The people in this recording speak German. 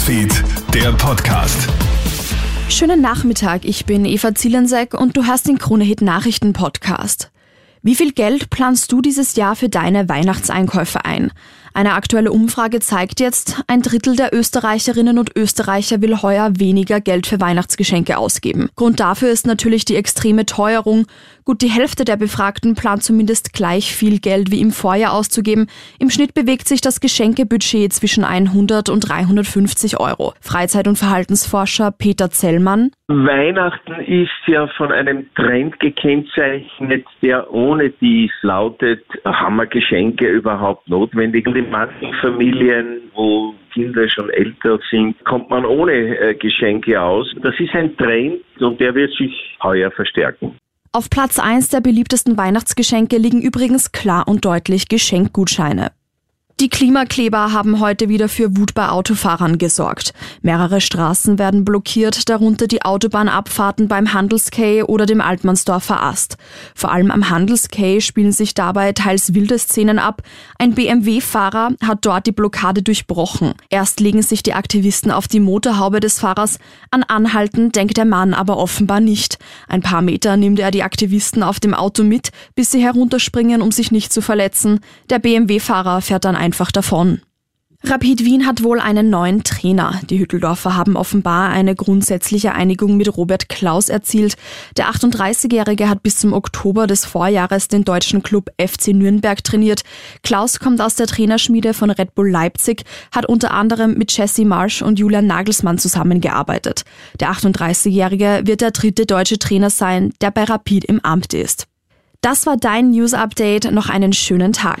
Newsfeed, der Podcast. Schönen Nachmittag, ich bin Eva Zielensek und du hast den Kronehit Nachrichten Podcast. Wie viel Geld planst du dieses Jahr für deine Weihnachtseinkäufe ein? Eine aktuelle Umfrage zeigt jetzt, ein Drittel der Österreicherinnen und Österreicher will heuer weniger Geld für Weihnachtsgeschenke ausgeben. Grund dafür ist natürlich die extreme Teuerung. Gut die Hälfte der Befragten plant zumindest gleich viel Geld wie im Vorjahr auszugeben. Im Schnitt bewegt sich das Geschenkebudget zwischen 100 und 350 Euro. Freizeit- und Verhaltensforscher Peter Zellmann. Weihnachten ist ja von einem Trend gekennzeichnet, der ohne dies lautet, haben wir Geschenke überhaupt notwendig? in manchen Familien, wo Kinder schon älter sind, kommt man ohne äh, Geschenke aus. Das ist ein Trend und der wird sich heuer verstärken. Auf Platz 1 der beliebtesten Weihnachtsgeschenke liegen übrigens klar und deutlich Geschenkgutscheine. Die Klimakleber haben heute wieder für Wut bei Autofahrern gesorgt. Mehrere Straßen werden blockiert, darunter die Autobahnabfahrten beim Handelskay oder dem Altmannsdorfer Ast. Vor allem am Handelskay spielen sich dabei teils wilde Szenen ab. Ein BMW-Fahrer hat dort die Blockade durchbrochen. Erst legen sich die Aktivisten auf die Motorhaube des Fahrers. An Anhalten denkt der Mann aber offenbar nicht. Ein paar Meter nimmt er die Aktivisten auf dem Auto mit, bis sie herunterspringen, um sich nicht zu verletzen. Der BMW-Fahrer fährt dann ein einfach davon. Rapid Wien hat wohl einen neuen Trainer. Die Hütteldorfer haben offenbar eine grundsätzliche Einigung mit Robert Klaus erzielt. Der 38-Jährige hat bis zum Oktober des Vorjahres den deutschen Club FC Nürnberg trainiert. Klaus kommt aus der Trainerschmiede von Red Bull Leipzig, hat unter anderem mit Jesse Marsch und Julian Nagelsmann zusammengearbeitet. Der 38-Jährige wird der dritte deutsche Trainer sein, der bei Rapid im Amt ist. Das war dein News Update. Noch einen schönen Tag.